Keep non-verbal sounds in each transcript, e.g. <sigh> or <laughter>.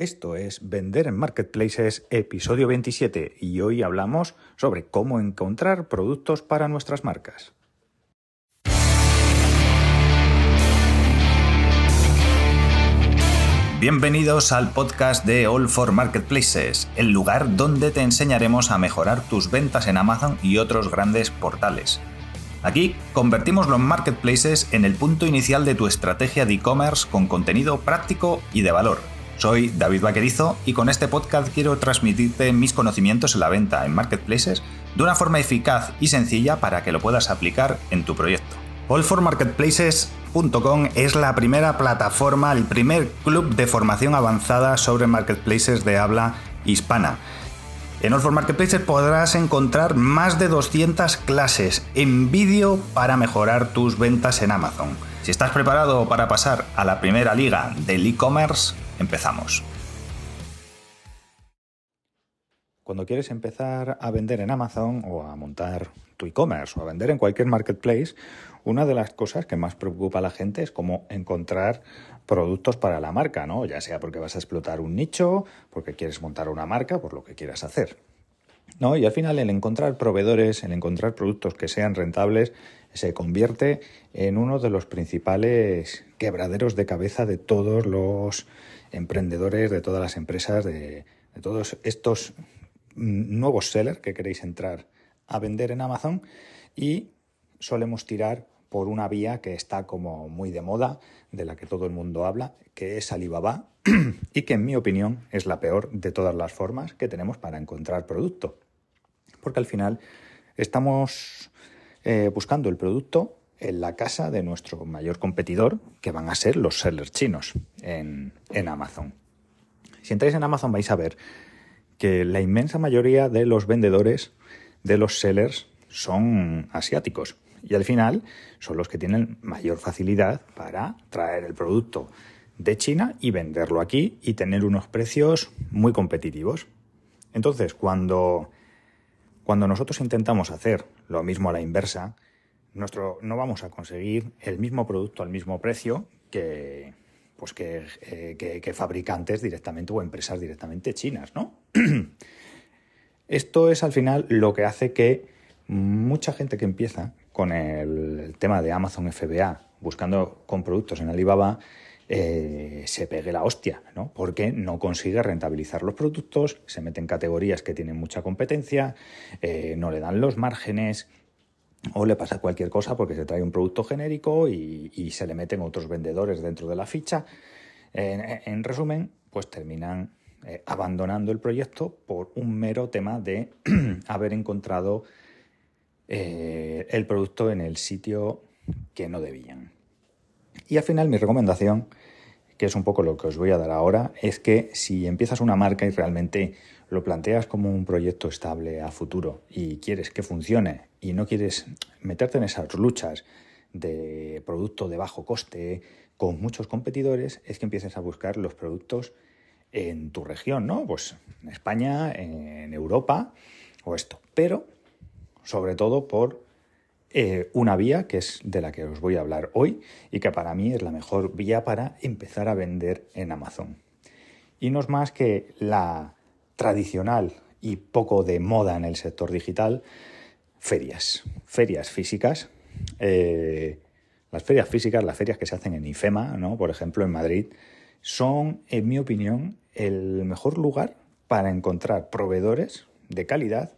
Esto es Vender en Marketplaces, episodio 27, y hoy hablamos sobre cómo encontrar productos para nuestras marcas. Bienvenidos al podcast de All for Marketplaces, el lugar donde te enseñaremos a mejorar tus ventas en Amazon y otros grandes portales. Aquí convertimos los marketplaces en el punto inicial de tu estrategia de e-commerce con contenido práctico y de valor soy David Vaquerizo y con este podcast quiero transmitirte mis conocimientos en la venta en marketplaces de una forma eficaz y sencilla para que lo puedas aplicar en tu proyecto. Allformarketplaces.com es la primera plataforma, el primer club de formación avanzada sobre marketplaces de habla hispana. En All for Marketplaces podrás encontrar más de 200 clases en vídeo para mejorar tus ventas en Amazon. Si estás preparado para pasar a la primera liga del e-commerce, Empezamos. Cuando quieres empezar a vender en Amazon o a montar tu e-commerce o a vender en cualquier marketplace, una de las cosas que más preocupa a la gente es cómo encontrar productos para la marca, ¿no? Ya sea porque vas a explotar un nicho, porque quieres montar una marca, por lo que quieras hacer. ¿No? Y al final el encontrar proveedores, el encontrar productos que sean rentables, se convierte en uno de los principales quebraderos de cabeza de todos los emprendedores, de todas las empresas, de, todos estos nuevos sellers que queréis entrar a vender en Amazon y solemos tirar por una vía que está como muy de moda, de la que todo el mundo habla, que es Alibaba <clears throat> y que en mi opinión es la peor de todas las formas que tenemos para encontrar producto. Porque al final estamos eh, buscando el producto en la casa de nuestro mayor competidor, que van a ser los sellers chinos en, Amazon. Si entráis en Amazon vais a ver que la inmensa mayoría de los vendedores, de los sellers, son asiáticos. Y al final son los que tienen mayor facilidad para traer el producto de China y venderlo aquí y tener unos precios muy competitivos. Entonces, cuando, cuando nosotros intentamos hacer lo mismo a la inversa, nuestro, no vamos a conseguir el mismo producto al mismo precio que, pues que, eh, fabricantes directamente o empresas directamente chinas, ¿no? <clears throat> Esto es al final lo que hace que mucha gente que empieza con el, tema de Amazon FBA buscando con productos en Alibaba eh, se pegue la hostia, ¿no? Porque no consigue rentabilizar los productos, se mete en categorías que tienen mucha competencia, eh, no le dan los márgenes, o le pasa cualquier cosa porque se trae un producto genérico y, se le meten otros vendedores dentro de la ficha. En, resumen, pues terminan eh, abandonando el proyecto por un mero tema de <clears throat> haber encontrado el producto en el sitio que no debían. Y al final mi recomendación, que es un poco lo que os voy a dar ahora, es que si empiezas una marca y realmente lo planteas como un proyecto estable a futuro y quieres que funcione y no quieres meterte en esas luchas de producto de bajo coste con muchos competidores, es que empieces a buscar los productos en tu región, ¿no? Pues en España, en Europa o esto. Pero, sobre todo por eh, una vía que es de la que os voy a hablar hoy y que para mí es la mejor vía para empezar a vender en Amazon. Y no es más que la tradicional y poco de moda en el sector digital, ferias, ferias físicas. Eh, las ferias físicas, las ferias que se hacen en IFEMA, ¿no? por ejemplo en Madrid, son, en mi opinión, el mejor lugar para encontrar proveedores de calidad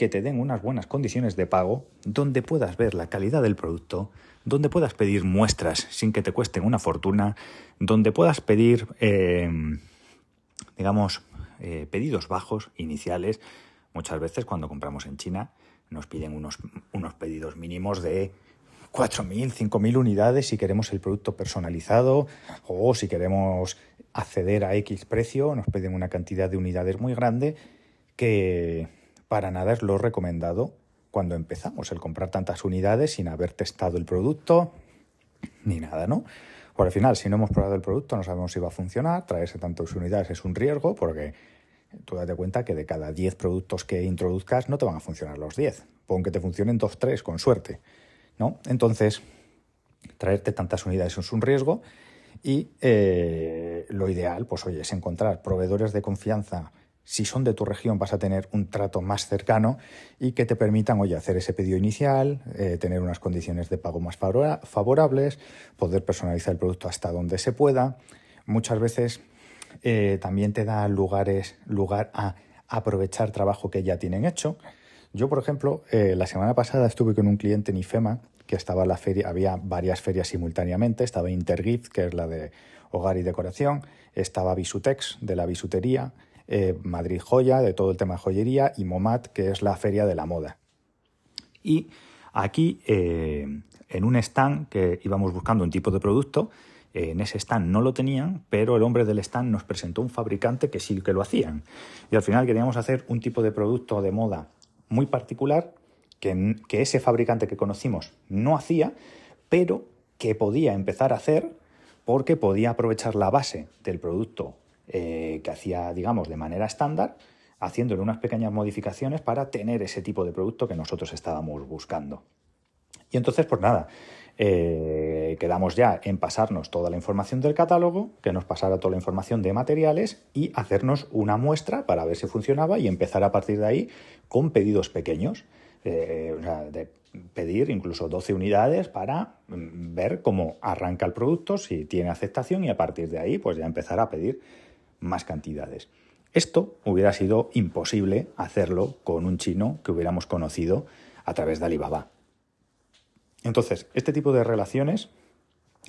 que te den unas buenas condiciones de pago, donde puedas ver la calidad del producto, donde puedas pedir muestras sin que te cuesten una fortuna, donde puedas pedir, eh, digamos, eh, pedidos bajos iniciales. Muchas veces cuando compramos en China nos piden unos, unos pedidos mínimos de 4.000, 5.000 unidades si queremos el producto personalizado o si queremos acceder a X precio, nos piden una cantidad de unidades muy grande que para nada es lo recomendado cuando empezamos el comprar tantas unidades sin haber testado el producto ni nada, ¿no? Por al final, si no hemos probado el producto, no sabemos si va a funcionar, traerse tantas unidades es un riesgo porque tú date cuenta que de cada 10 productos que introduzcas no te van a funcionar los 10. Pon que te funcionen 2, 3 con suerte. ¿no? Entonces, traerte tantas unidades es un riesgo Y eh, lo ideal, pues oye, es encontrar proveedores de confianza. Si son de tu región, vas a tener un trato más cercano y que te permitan, oye, hacer ese pedido inicial, eh, tener unas condiciones de pago más favorables, poder personalizar el producto hasta donde se pueda. Muchas veces eh, también te da lugares, lugar a aprovechar trabajo que ya tienen hecho. Yo, por ejemplo, la semana pasada estuve con un cliente en IFEMA que estaba la feria, había varias ferias simultáneamente, estaba Intergift, que es la de hogar y decoración, estaba Bisutex, de la bisutería, eh, Madrid Joya, de todo el tema de joyería, y Momat, que es la feria de la moda. Y aquí, eh, en un stand que íbamos buscando un tipo de producto, eh, en ese stand no lo tenían, pero el hombre del stand nos presentó un fabricante que sí que lo hacían. Y al final queríamos hacer un tipo de producto de moda muy particular que, ese fabricante que conocimos no hacía, pero que podía empezar a hacer porque podía aprovechar la base del producto eh, que hacía, digamos, de manera estándar, haciéndole unas pequeñas modificaciones para tener ese tipo de producto que nosotros estábamos buscando. Y entonces, pues nada, eh, quedamos ya en pasarnos toda la información del catálogo, que nos pasara toda la información de materiales y hacernos una muestra para ver si funcionaba y empezar a partir de ahí con pedidos pequeños. Eh, de pedir incluso 12 unidades para mm, ver cómo arranca el producto, si tiene aceptación y a partir de ahí pues ya empezar a pedir más cantidades. Esto hubiera sido imposible hacerlo con un chino que hubiéramos conocido a través de Alibaba. Entonces, este tipo de relaciones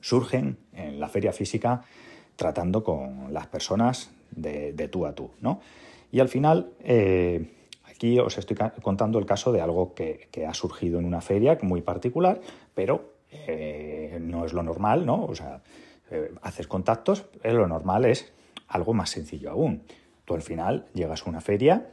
surgen en la feria física tratando con las personas de, tú a tú, ¿no? Y al final, eh, Aquí os estoy contando el caso de algo que, ha surgido en una feria muy particular, pero eh, no es lo normal, ¿no? O sea, eh, haces contactos, lo normal es algo más sencillo aún. Tú al final llegas a una feria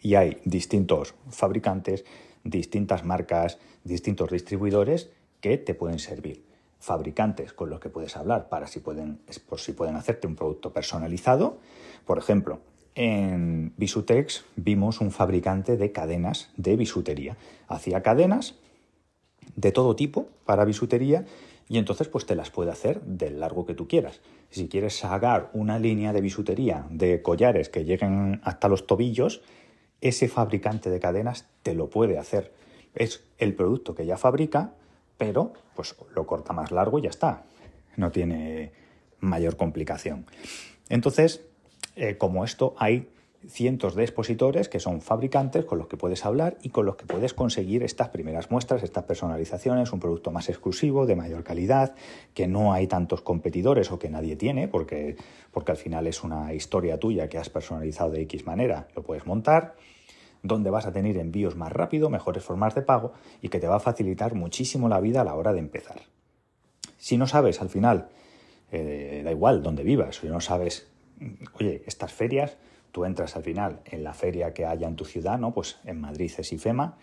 y hay distintos fabricantes, distintas marcas, distintos distribuidores que te pueden servir. Fabricantes con los que puedes hablar para si pueden, por si pueden hacerte un producto personalizado. Por ejemplo, en Bisutex vimos un fabricante de cadenas de bisutería. Hacía cadenas de todo tipo para bisutería y entonces pues te las puede hacer del largo que tú quieras. Si quieres sacar una línea de bisutería de collares que lleguen hasta los tobillos, ese fabricante de cadenas te lo puede hacer. Es el producto que ya fabrica, pero pues lo corta más largo y ya está. No tiene mayor complicación. Entonces, eh, como esto hay cientos de expositores que son fabricantes con los que puedes hablar y con los que puedes conseguir estas primeras muestras, estas personalizaciones, un producto más exclusivo, de mayor calidad, que no hay tantos competidores o que nadie tiene, porque, porque al final es una historia tuya que has personalizado de X manera, lo puedes montar, donde vas a tener envíos más rápido, mejores formas de pago y que te va a facilitar muchísimo la vida a la hora de empezar. Si no sabes al final, eh, da igual donde vivas, si no sabes oye, estas ferias, tú entras al final en la feria que haya en tu ciudad, ¿no? Pues en Madrid es IFEMA.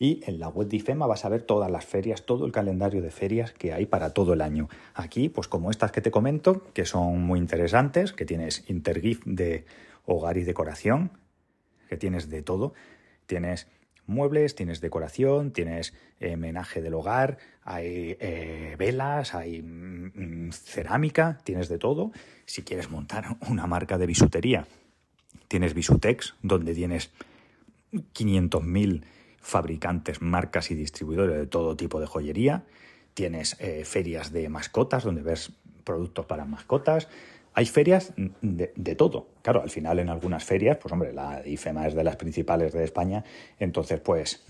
Y en la web de IFEMA vas a ver todas las ferias, todo el calendario de ferias que hay para todo el año. Aquí, pues como estas que te comento, que son muy interesantes, que tienes Intergift de hogar y decoración, que tienes de todo. Tienes muebles, tienes decoración, tienes eh, menaje del hogar, hay eh, velas, hay mm, mm, cerámica, tienes de todo. Si quieres montar una marca de bisutería, tienes Bisutex, donde tienes 500.000 fabricantes, marcas y distribuidores de todo tipo de joyería. Tienes eh, ferias de mascotas, donde ves productos para mascotas. Hay ferias de, todo. Claro, al final en algunas ferias, pues hombre, la IFEMA es de las principales de España, entonces pues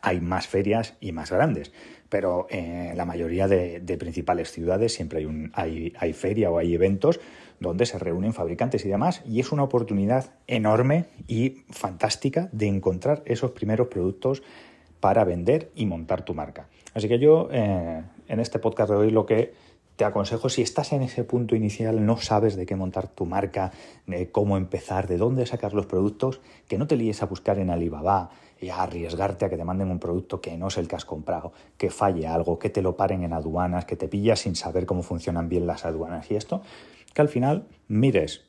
hay más ferias y más grandes. Pero en la mayoría de, principales ciudades siempre hay, un, hay, hay feria o hay eventos donde se reúnen fabricantes y demás, y es una oportunidad enorme y fantástica de encontrar esos primeros productos para vender y montar tu marca. Así que yo eh, en este podcast de hoy lo que te aconsejo, si estás en ese punto inicial, no sabes de qué montar tu marca, de cómo empezar, de dónde sacar los productos, que no te líes a buscar en Alibaba y arriesgarte a que te manden un producto que no es el que has comprado, que falle algo, que te lo paren en aduanas, que te pillas sin saber cómo funcionan bien las aduanas. Y esto, que al final mires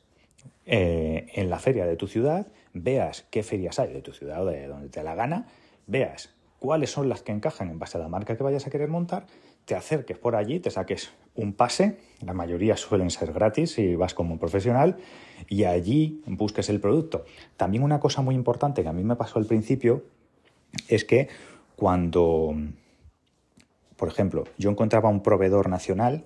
eh, en la feria de tu ciudad, veas qué ferias hay de tu ciudad o de donde te la gana, veas cuáles son las que encajan en base a la marca que vayas a querer montar, te acerques por allí, te saques un pase, la mayoría suelen ser gratis si vas como profesional, y allí busques el producto. También una cosa muy importante que a mí me pasó al principio es que cuando, por ejemplo, yo encontraba un proveedor nacional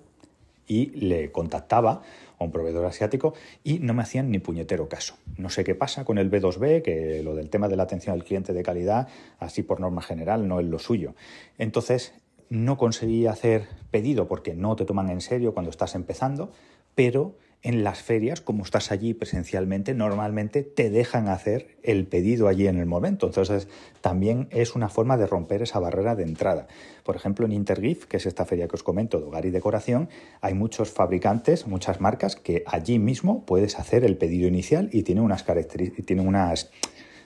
y le contactaba a un proveedor asiático y no me hacían ni puñetero caso. No sé qué pasa con el B2B, que lo del tema de la atención al cliente de calidad, así por norma general, no es lo suyo. Entonces, no conseguí hacer pedido porque no te toman en serio cuando estás empezando, pero en las ferias, como estás allí presencialmente, normalmente te dejan hacer el pedido allí en el momento. Entonces, también es una forma de romper esa barrera de entrada. Por ejemplo, en Intergif, que es esta feria que os comento de hogar y decoración, hay muchos fabricantes, muchas marcas que allí mismo puedes hacer el pedido inicial y tienen unas características, tienen unas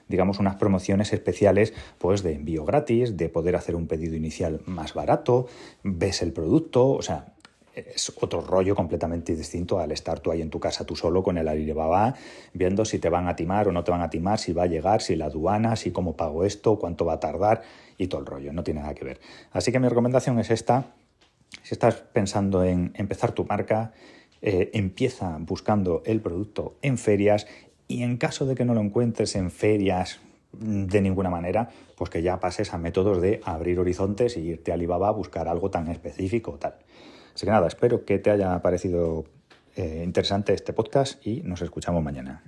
digamos, unas promociones especiales pues de envío gratis, de poder hacer un pedido inicial más barato, ves el producto, o sea, es otro rollo completamente distinto al estar tú ahí en tu casa tú solo con el Alibaba viendo si te van a timar o no te van a timar, si va a llegar, si la aduana, si cómo pago esto, cuánto va a tardar y todo el rollo, no tiene nada que ver. Así que mi recomendación es esta, si estás pensando en empezar tu marca, eh, empieza buscando el producto en ferias y en caso de que no lo encuentres en ferias de ninguna manera, pues que ya pases a métodos de abrir horizontes y irte a Alibaba a buscar algo tan específico o tal. Así que nada, espero que te haya parecido eh, interesante este podcast y nos escuchamos mañana.